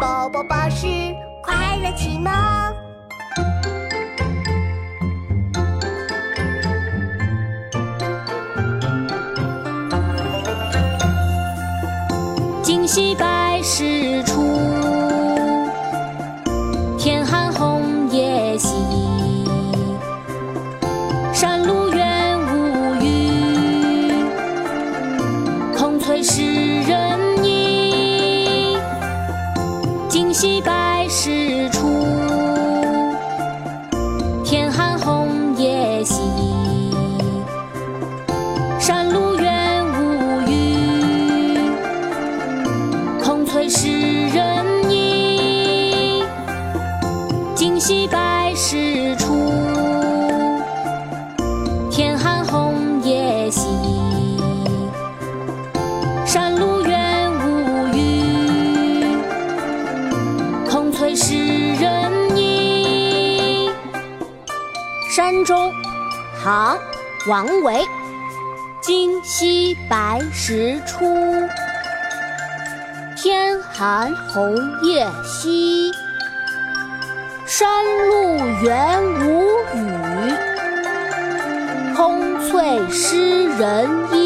宝宝巴士快乐启蒙。今夕百事出，天寒红叶稀。山路远无语，空翠时今夕百事出，天寒红叶稀。山路远无语，空翠湿人衣。今夕百事出，山中，唐·王维。今夕白石出，天寒红叶稀。山路元无雨，空翠湿人衣。